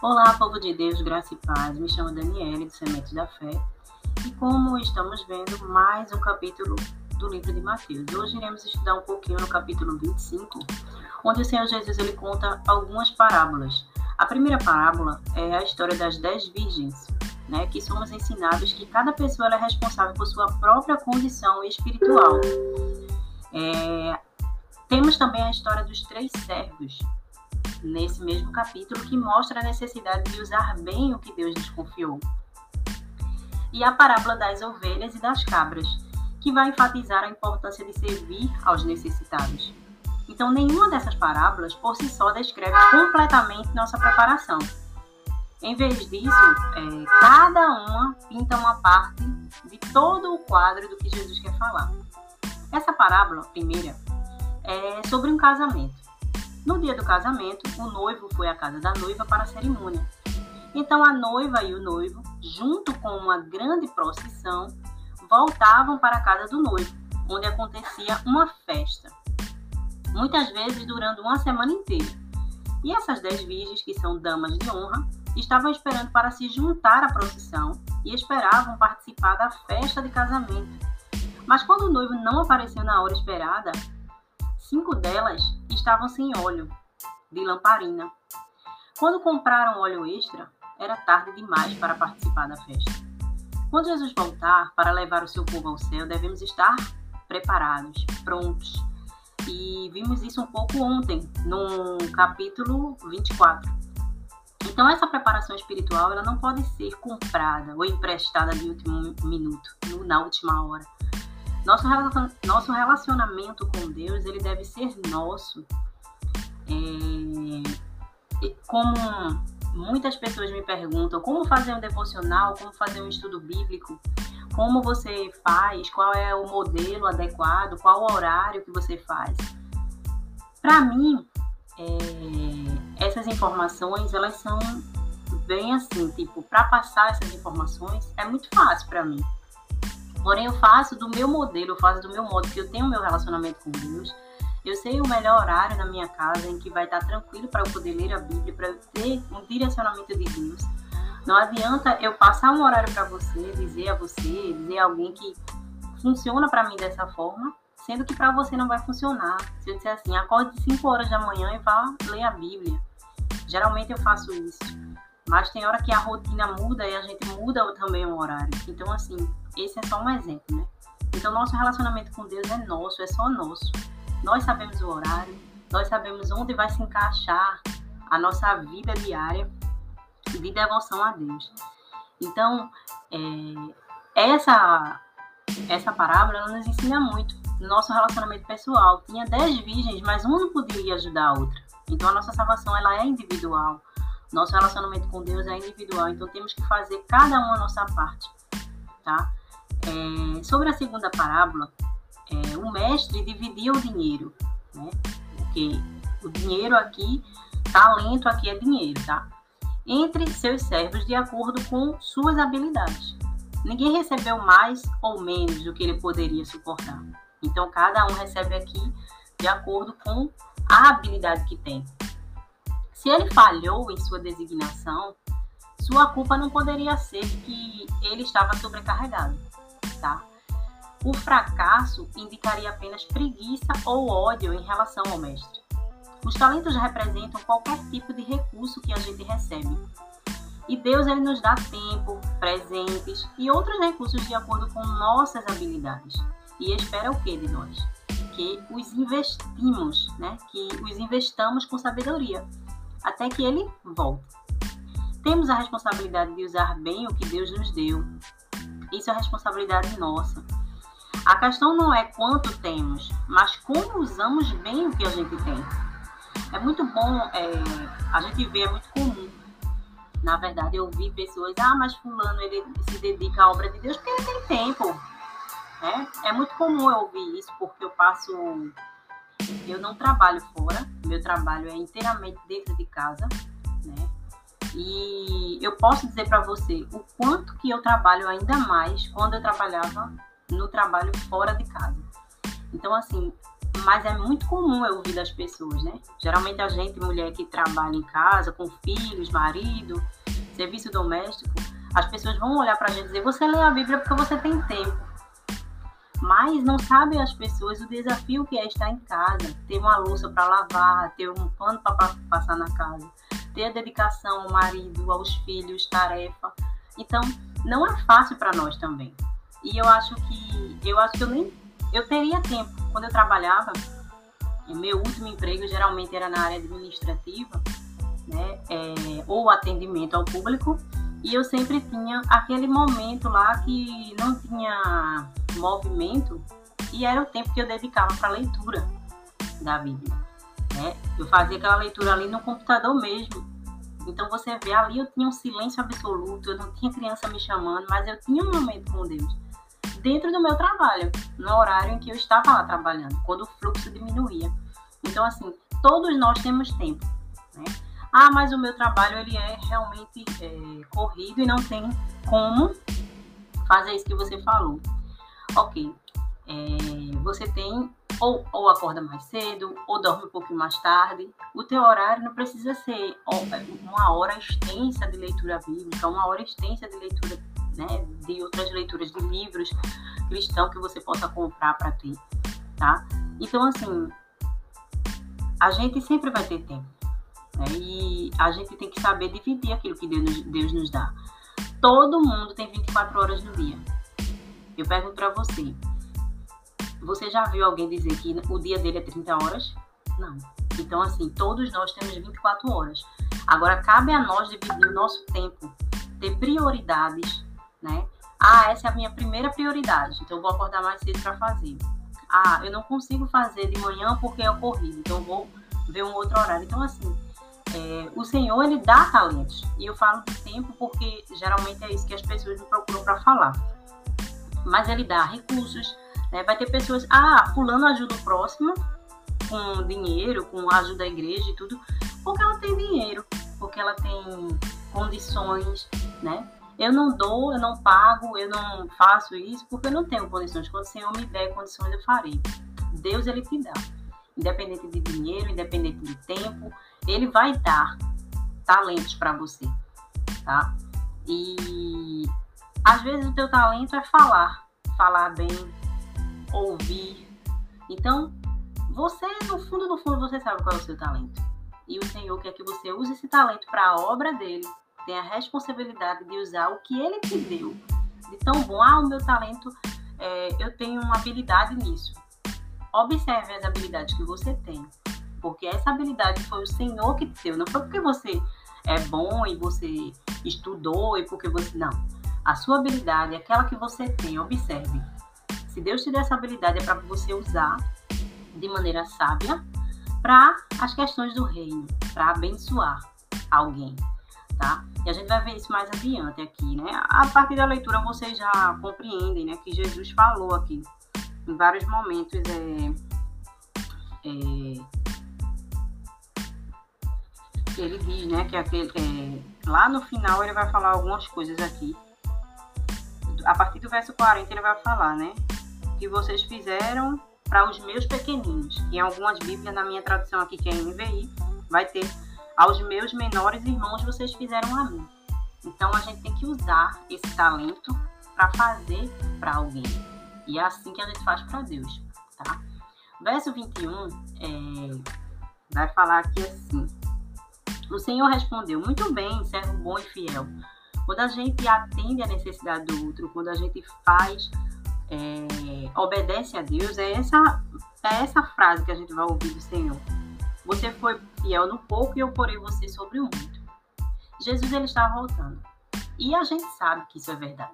Olá, povo de Deus, graça e paz. Me chamo Daniele, do Sementes da Fé. E como estamos vendo, mais um capítulo do livro de Mateus. Hoje iremos estudar um pouquinho no capítulo 25, onde o Senhor Jesus ele conta algumas parábolas. A primeira parábola é a história das dez virgens, né, que somos ensinados que cada pessoa é responsável por sua própria condição espiritual. É, temos também a história dos três servos, nesse mesmo capítulo, que mostra a necessidade de usar bem o que Deus nos confiou. E a parábola das ovelhas e das cabras, que vai enfatizar a importância de servir aos necessitados. Então, nenhuma dessas parábolas por si só descreve completamente nossa preparação. Em vez disso, é, cada uma pinta uma parte de todo o quadro do que Jesus quer falar. Essa parábola, primeira, é sobre um casamento. No dia do casamento, o noivo foi à casa da noiva para a cerimônia. Então a noiva e o noivo, junto com uma grande procissão, voltavam para a casa do noivo, onde acontecia uma festa. Muitas vezes durando uma semana inteira. E essas dez virgens, que são damas de honra, estavam esperando para se juntar à procissão e esperavam participar da festa de casamento. Mas quando o noivo não apareceu na hora esperada, cinco delas estavam sem óleo de lamparina. Quando compraram óleo extra, era tarde demais para participar da festa. Quando Jesus voltar para levar o seu povo ao céu, devemos estar preparados, prontos. E vimos isso um pouco ontem, no capítulo 24. Então, essa preparação espiritual ela não pode ser comprada ou emprestada de último minuto, na última hora. Nosso, nosso relacionamento com Deus ele deve ser nosso. É, como muitas pessoas me perguntam como fazer um devocional, como fazer um estudo bíblico, como você faz, qual é o modelo adequado, qual o horário que você faz. Para mim, é, essas informações elas são bem assim, tipo, para passar essas informações é muito fácil para mim. Porém, eu faço do meu modelo, eu faço do meu modo que eu tenho o meu relacionamento com Deus. Eu sei o melhor horário na minha casa em que vai estar tranquilo para eu poder ler a Bíblia, para eu ter um direcionamento de Deus. Não adianta eu passar um horário para você, dizer a você, dizer a alguém que funciona para mim dessa forma, sendo que para você não vai funcionar. Se eu disser assim, acorde 5 horas da manhã e vá ler a Bíblia. Geralmente eu faço isso. Mas tem hora que a rotina muda e a gente muda também o horário. Então, assim, esse é só um exemplo, né? Então, nosso relacionamento com Deus é nosso, é só nosso. Nós sabemos o horário, nós sabemos onde vai se encaixar a nossa vida diária de devoção a Deus. Então, é, essa essa parábola nos ensina muito no nosso relacionamento pessoal. Tinha dez virgens, mas uma não poderia ajudar a outra. Então, a nossa salvação ela é individual. Nosso relacionamento com Deus é individual, então temos que fazer cada um a nossa parte, tá? É, sobre a segunda parábola, é, o mestre dividia o dinheiro, né? Porque o dinheiro aqui, talento aqui é dinheiro, tá? Entre seus servos de acordo com suas habilidades. Ninguém recebeu mais ou menos do que ele poderia suportar. Então, cada um recebe aqui de acordo com a habilidade que tem. Se ele falhou em sua designação, sua culpa não poderia ser que ele estava sobrecarregado, O fracasso indicaria apenas preguiça ou ódio em relação ao mestre. Os talentos representam qualquer tipo de recurso que a gente recebe. E Deus ele nos dá tempo, presentes e outros recursos de acordo com nossas habilidades. E espera o que de nós? Que os investimos, né? Que os investamos com sabedoria até que ele volte. Temos a responsabilidade de usar bem o que Deus nos deu. Isso é responsabilidade nossa. A questão não é quanto temos, mas como usamos bem o que a gente tem. É muito bom, é, a gente vê, é muito comum. Na verdade, eu vi pessoas, ah, mas fulano ele se dedica à obra de Deus porque ele tem tempo. Né? É muito comum eu ouvir isso porque eu passo eu não trabalho fora, meu trabalho é inteiramente dentro de casa? E eu posso dizer para você o quanto que eu trabalho ainda mais quando eu trabalhava no trabalho fora de casa. Então, assim, mas é muito comum eu ouvir das pessoas, né? Geralmente a gente, mulher que trabalha em casa, com filhos, marido, serviço doméstico, as pessoas vão olhar para a gente e dizer: você lê a Bíblia porque você tem tempo. Mas não sabem as pessoas o desafio que é estar em casa, ter uma louça para lavar, ter um pano para passar na casa, ter dedicação ao marido, aos filhos, tarefa. Então, não é fácil para nós também. E eu acho que eu acho que eu nem eu teria tempo quando eu trabalhava. Meu último emprego geralmente era na área administrativa, né? É, ou atendimento ao público. E eu sempre tinha aquele momento lá que não tinha movimento e era o tempo que eu dedicava para leitura da Bíblia. Né? Eu fazia aquela leitura ali no computador mesmo. Então você vê ali eu tinha um silêncio absoluto, eu não tinha criança me chamando, mas eu tinha um momento com Deus dentro do meu trabalho, no horário em que eu estava lá trabalhando, quando o fluxo diminuía. Então assim, todos nós temos tempo, né? Ah, mas o meu trabalho ele é realmente é, corrido e não tem como fazer isso que você falou. Ok, é, você tem ou, ou acorda mais cedo, ou dorme um pouquinho mais tarde. O teu horário não precisa ser uma hora extensa de leitura bíblica, uma hora extensa de leitura, né, de outras leituras de livros cristãos que você possa comprar para ter, tá? Então, assim, a gente sempre vai ter tempo. Né? E a gente tem que saber dividir aquilo que Deus, Deus nos dá. Todo mundo tem 24 horas no dia. Eu pergunto para você: você já viu alguém dizer que o dia dele é 30 horas? Não. Então, assim, todos nós temos 24 horas. Agora, cabe a nós dividir o nosso tempo, ter prioridades, né? Ah, essa é a minha primeira prioridade, então eu vou acordar mais cedo para fazer. Ah, eu não consigo fazer de manhã porque é corrido, então eu vou ver um outro horário. Então, assim, é, o Senhor, ele dá talentos. E eu falo de tempo porque geralmente é isso que as pessoas me procuram para falar. Mas ele dá recursos, né? Vai ter pessoas, ah, fulano ajuda o próximo com dinheiro, com ajuda da igreja e tudo, porque ela tem dinheiro, porque ela tem condições, né? Eu não dou, eu não pago, eu não faço isso porque eu não tenho condições. Quando o Senhor me der condições, eu farei. Deus, ele te dá. Independente de dinheiro, independente de tempo, ele vai dar talentos para você, tá? E às vezes o teu talento é falar, falar bem, ouvir. Então, você no fundo, no fundo, você sabe qual é o seu talento. E o Senhor quer que você use esse talento para a obra dele. Tem a responsabilidade de usar o que ele te deu. De tão bom, ah, o meu talento, é, eu tenho uma habilidade nisso. Observe as habilidades que você tem porque essa habilidade foi o Senhor que te deu, não foi porque você é bom e você estudou e porque você. Não. A sua habilidade é aquela que você tem, observe. Se Deus te der essa habilidade, é para você usar de maneira sábia para as questões do reino, para abençoar alguém, tá? E a gente vai ver isso mais adiante aqui, né? A partir da leitura vocês já compreendem, né, que Jesus falou aqui em vários momentos é, é ele diz, né, que aquele, é, lá no final ele vai falar algumas coisas aqui. A partir do verso 40 ele vai falar, né, que vocês fizeram para os meus pequeninos. Em algumas Bíblias, na minha tradução aqui, que é NVI, vai ter aos meus menores irmãos vocês fizeram a mim. Então a gente tem que usar esse talento para fazer para alguém. E é assim que a gente faz para Deus, tá? Verso 21 é, vai falar aqui assim: o Senhor respondeu: Muito bem, servo bom e fiel. Quando a gente atende a necessidade do outro, quando a gente faz, é, obedece a Deus, é essa, é essa frase que a gente vai ouvir do Senhor. Você foi fiel no pouco e eu porei você sobre o muito. Jesus ele está voltando. E a gente sabe que isso é verdade.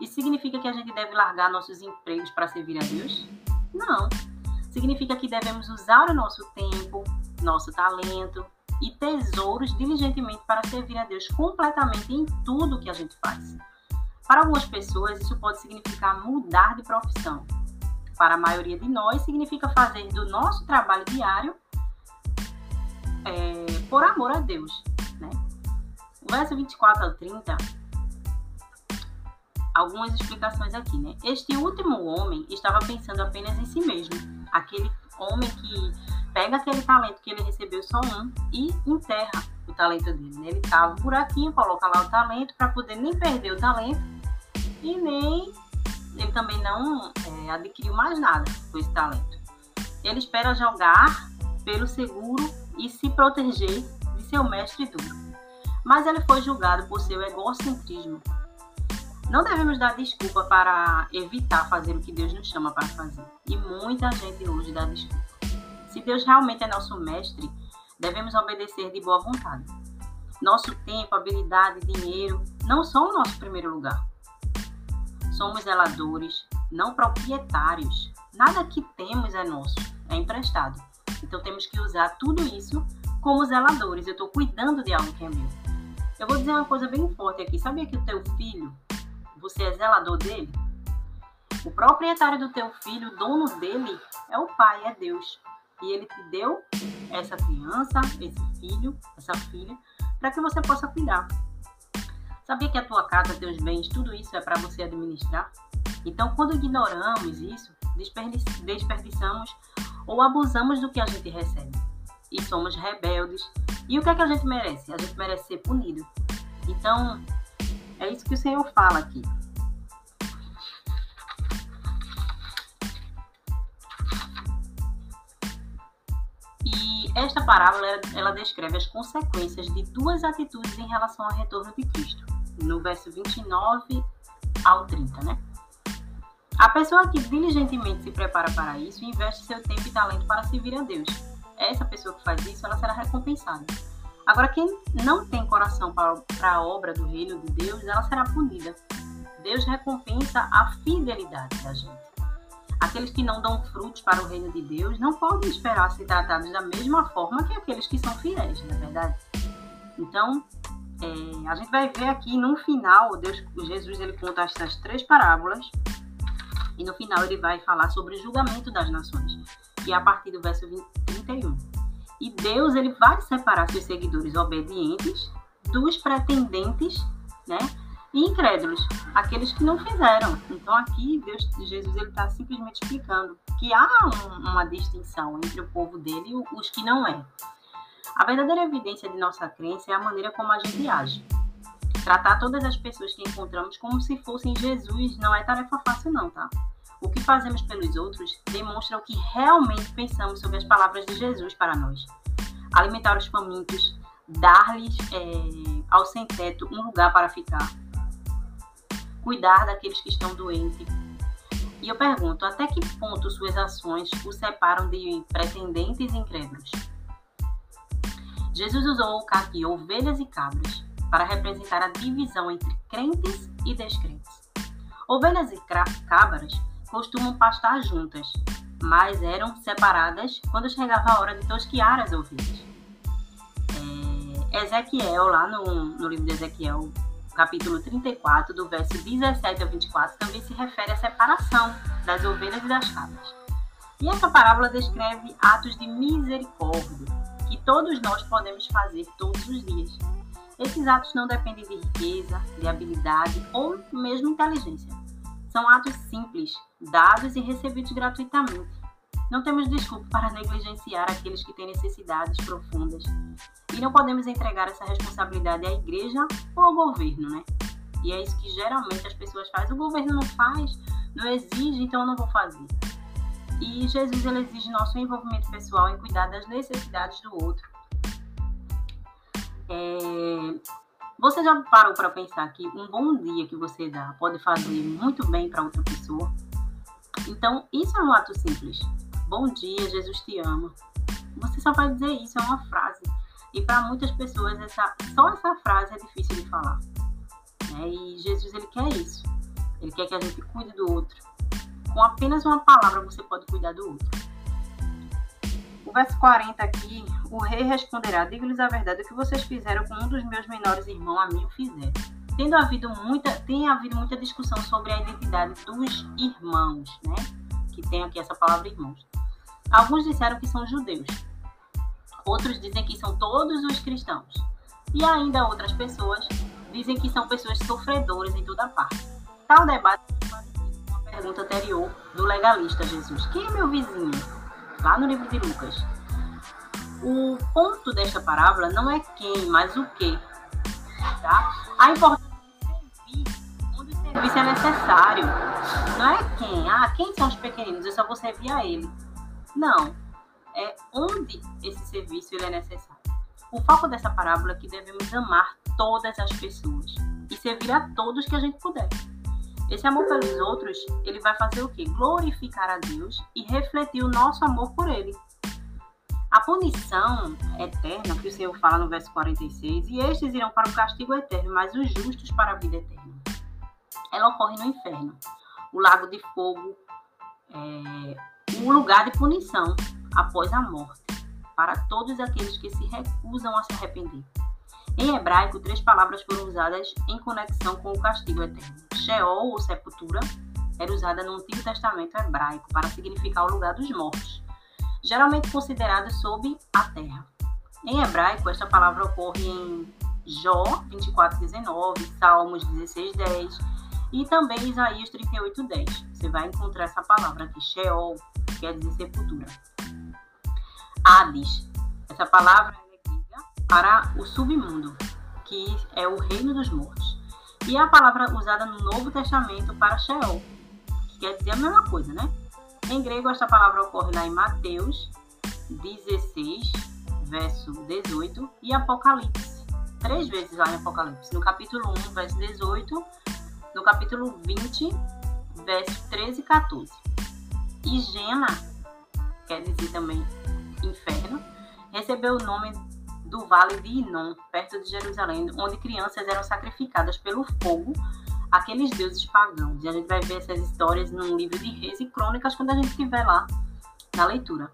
Isso significa que a gente deve largar nossos empregos para servir a Deus? Não. Significa que devemos usar o nosso tempo, nosso talento, e tesouros diligentemente para servir a Deus completamente em tudo que a gente faz. Para algumas pessoas, isso pode significar mudar de profissão. Para a maioria de nós, significa fazer do nosso trabalho diário é, por amor a Deus. Né? O verso 24 ao 30, algumas explicações aqui. Né? Este último homem estava pensando apenas em si mesmo. Aquele homem pega aquele talento que ele recebeu só um e enterra o talento dele. Né? Ele cava um buraquinho, coloca lá o talento para poder nem perder o talento e nem ele também não é, adquiriu mais nada com esse talento. Ele espera jogar pelo seguro e se proteger de seu mestre duro. Mas ele foi julgado por seu egocentrismo. Não devemos dar desculpa para evitar fazer o que Deus nos chama para fazer. E muita gente hoje dá desculpa. Se Deus realmente é nosso mestre, devemos obedecer de boa vontade. Nosso tempo, habilidade, dinheiro não são o nosso primeiro lugar. Somos zeladores, não proprietários. Nada que temos é nosso, é emprestado. Então temos que usar tudo isso como zeladores. Eu estou cuidando de algo que é meu. Eu vou dizer uma coisa bem forte aqui. Sabia que o teu filho, você é zelador dele? O proprietário do teu filho, o dono dele, é o pai, é Deus. E ele te deu essa criança, esse filho, essa filha, para que você possa cuidar. Sabia que a tua casa, teus bens, tudo isso é para você administrar? Então, quando ignoramos isso, desperdiçamos ou abusamos do que a gente recebe. E somos rebeldes. E o que é que a gente merece? A gente merece ser punido. Então, é isso que o Senhor fala aqui. Esta parábola ela descreve as consequências de duas atitudes em relação ao retorno de Cristo, no verso 29 ao 30, né? A pessoa que diligentemente se prepara para isso investe seu tempo e talento para servir a Deus. Essa pessoa que faz isso, ela será recompensada. Agora, quem não tem coração para, para a obra do reino de Deus, ela será punida. Deus recompensa a fidelidade da gente. Aqueles que não dão frutos para o reino de Deus não podem esperar ser tratados da mesma forma que aqueles que são fiéis, não é verdade? Então, é, a gente vai ver aqui no final, Deus, Jesus ele conta essas três parábolas e no final ele vai falar sobre o julgamento das nações, e é a partir do verso 20, 31. E Deus ele vai separar seus seguidores obedientes dos pretendentes, né? e incrédulos, aqueles que não fizeram. Então aqui Deus, Jesus ele está simplesmente explicando que há um, uma distinção entre o povo dele e os que não é. A verdadeira evidência de nossa crença é a maneira como a gente age. Tratar todas as pessoas que encontramos como se fossem Jesus não é tarefa fácil não, tá? O que fazemos pelos outros demonstra o que realmente pensamos sobre as palavras de Jesus para nós. Alimentar os famintos, dar-lhes é, ao sem-teto um lugar para ficar, cuidar daqueles que estão doentes. E eu pergunto, até que ponto suas ações o separam de pretendentes incrédulos? Jesus usou aqui ovelhas e cabras para representar a divisão entre crentes e descrentes. Ovelhas e cabras costumam pastar juntas, mas eram separadas quando chegava a hora de tosquiar as ovelhas. É, Ezequiel, lá no, no livro de Ezequiel, capítulo 34, do verso 17 a 24, também se refere à separação das ovelhas e das cabras. E essa parábola descreve atos de misericórdia todos nós podemos fazer todos os dias. Esses atos não dependem de riqueza, de habilidade ou mesmo inteligência. São atos simples, dados e recebidos gratuitamente. Não temos desculpa para negligenciar aqueles que têm necessidades profundas e não podemos entregar essa responsabilidade à igreja ou ao governo, né? E é isso que geralmente as pessoas fazem. O governo não faz, não exige, então eu não vou fazer. E Jesus ele exige nosso envolvimento pessoal em cuidar das necessidades do outro. É... Você já parou para pensar que um bom dia que você dá pode fazer muito bem para outra pessoa? Então, isso é um ato simples. Bom dia, Jesus te ama. Você só vai dizer isso, é uma frase. E para muitas pessoas, essa, só essa frase é difícil de falar. Né? E Jesus ele quer isso. Ele quer que a gente cuide do outro. Com apenas uma palavra você pode cuidar do outro. O verso 40 aqui, o rei responderá: Digo-lhes a verdade, o que vocês fizeram com um dos meus menores irmãos, a mim o fizeram. Tendo havido muita, tem havido muita discussão sobre a identidade dos irmãos, né? Que tem aqui essa palavra irmãos. Alguns disseram que são judeus, Outros dizem que são todos os cristãos. E ainda outras pessoas dizem que são pessoas sofredoras em toda parte. Tal debate pergunta anterior do legalista Jesus. Quem é meu vizinho? Lá no livro de Lucas. o ponto desta parábola não é quem, mas o que. Tá? A importância de servir onde o serviço é necessário. Não é quem. Ah, quem são os pequeninos? Eu só vou servir a ele. Não. É onde esse serviço ele é necessário. O foco dessa parábola é que devemos amar todas as pessoas e servir a todos que a gente puder. Esse amor pelos outros, ele vai fazer o quê? Glorificar a Deus e refletir o nosso amor por ele. A punição eterna, que o Senhor fala no verso 46, e estes irão para o castigo eterno, mas os justos para a vida eterna. Ela ocorre no inferno, o lago de fogo, é, um lugar de punição após a morte, para todos aqueles que se recusam a se arrepender. Em hebraico, três palavras foram usadas em conexão com o castigo eterno. Sheol, ou sepultura, era usada no Antigo Testamento hebraico para significar o lugar dos mortos geralmente considerado sob a terra. Em hebraico, esta palavra ocorre em Jó 24:19, Salmos 16:10 e também Isaías 38:10. Você vai encontrar essa palavra aqui, Sheol, que quer dizer sepultura. Hades, essa palavra é grega para o submundo, que é o reino dos mortos. E a palavra usada no Novo Testamento para Sheol, que quer dizer a mesma coisa, né? Em grego, esta palavra ocorre lá em Mateus 16, verso 18, e Apocalipse, três vezes lá em Apocalipse. No capítulo 1, verso 18, no capítulo 20, verso 13 e 14. E Gena, quer dizer também inferno, recebeu o nome do vale de Inon, perto de Jerusalém, onde crianças eram sacrificadas pelo fogo aqueles deuses pagãos. E a gente vai ver essas histórias num livro de reis e crônicas quando a gente estiver lá na leitura.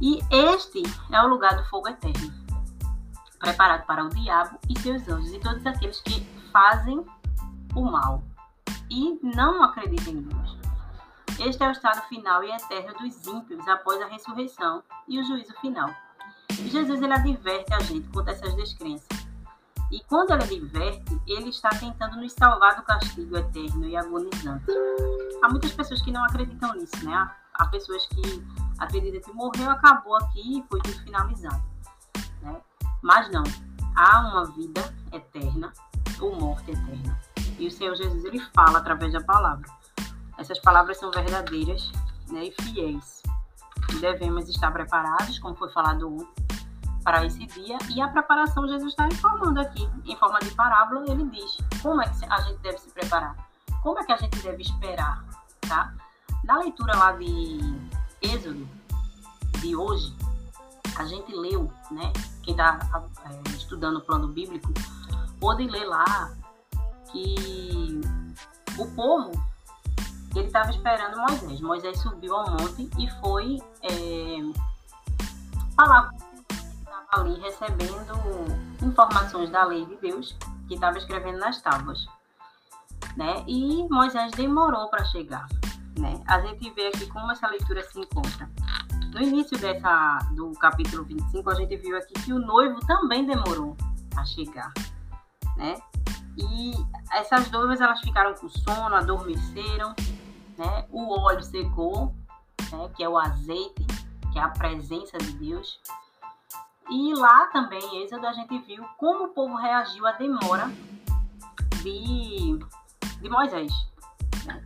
E este é o lugar do fogo eterno, preparado para o diabo e seus anjos e todos aqueles que fazem o mal e não acreditam em Deus. Este é o estado final e eterno dos ímpios após a ressurreição e o juízo final. E Jesus ele adverte a gente contra essas descrenças e quando ela diverte, ele está tentando nos salvar do castigo eterno e agonizante. Há muitas pessoas que não acreditam nisso, né? Há pessoas que acreditam que morreu, acabou aqui e foi tudo finalizado. Né? Mas não, há uma vida eterna ou morte eterna. E o Senhor Jesus ele fala através da palavra. Essas palavras são verdadeiras né, e fiéis. Devemos estar preparados, como foi falado ontem, para esse dia e a preparação Jesus está informando aqui, em forma de parábola, ele diz como é que a gente deve se preparar, como é que a gente deve esperar, tá? Na leitura lá de Êxodo, de hoje, a gente leu, né? Quem está é, estudando o plano bíblico pode ler lá que o povo ele estava esperando Moisés. Moisés subiu ao monte e foi é, falar ali recebendo informações da lei de Deus que estava escrevendo nas tábuas, né? E Moisés demorou para chegar, né? A gente vê aqui como essa leitura se encontra. No início dessa do capítulo 25, a gente viu aqui que o noivo também demorou a chegar, né? E essas noivas elas ficaram com sono, adormeceram, né? O óleo secou, né? Que é o azeite, que é a presença de Deus. E lá também, Êxodo, a gente viu como o povo reagiu à demora de, de Moisés. Né?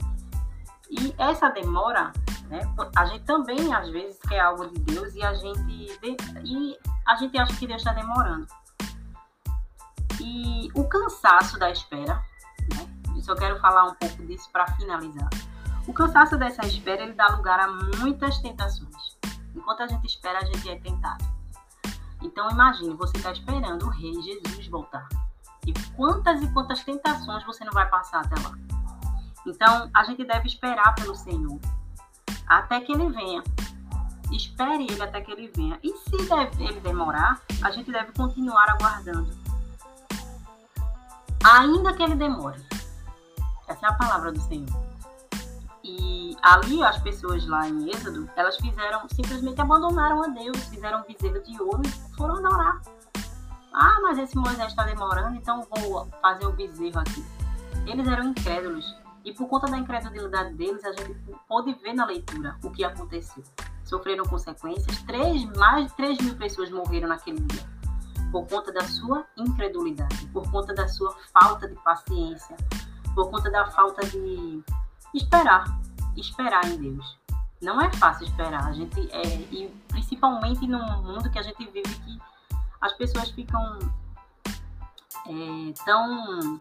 E essa demora, né, a gente também às vezes quer algo de Deus e a gente, e a gente acha que Deus está demorando. E o cansaço da espera, né, eu só quero falar um pouco disso para finalizar. O cansaço dessa espera ele dá lugar a muitas tentações. Enquanto a gente espera, a gente é tentado. Então imagine, você está esperando o rei Jesus voltar. E quantas e quantas tentações você não vai passar até lá. Então a gente deve esperar pelo Senhor até que ele venha. Espere ele até que ele venha. E se ele demorar, a gente deve continuar aguardando. Ainda que ele demore. Essa é a palavra do Senhor. E ali as pessoas lá em Êxodo, elas fizeram, simplesmente abandonaram a Deus, fizeram bezerro de ouro e foram adorar. Ah, mas esse Moisés está demorando, então vou fazer o bezerro aqui. Eles eram incrédulos. E por conta da incredulidade deles, a gente pôde ver na leitura o que aconteceu. sofreram consequências. Três, mais de 3 mil pessoas morreram naquele dia por conta da sua incredulidade, por conta da sua falta de paciência, por conta da falta de esperar, esperar em Deus. Não é fácil esperar, a gente é, e principalmente no mundo que a gente vive que as pessoas ficam é, tão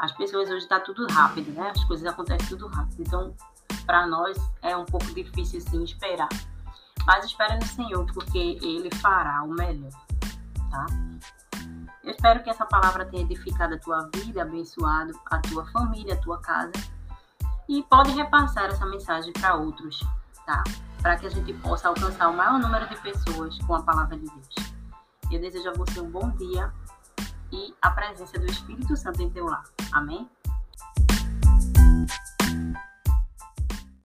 as pessoas hoje está tudo rápido, né? As coisas acontecem tudo rápido. Então, para nós é um pouco difícil sim esperar. Mas espera no Senhor, porque Ele fará o melhor, tá? Eu espero que essa palavra tenha edificado a tua vida, abençoado a tua família, a tua casa. E pode repassar essa mensagem para outros, tá? Para que a gente possa alcançar o maior número de pessoas com a palavra de Deus. Eu desejo a você um bom dia e a presença do Espírito Santo em teu lar. Amém?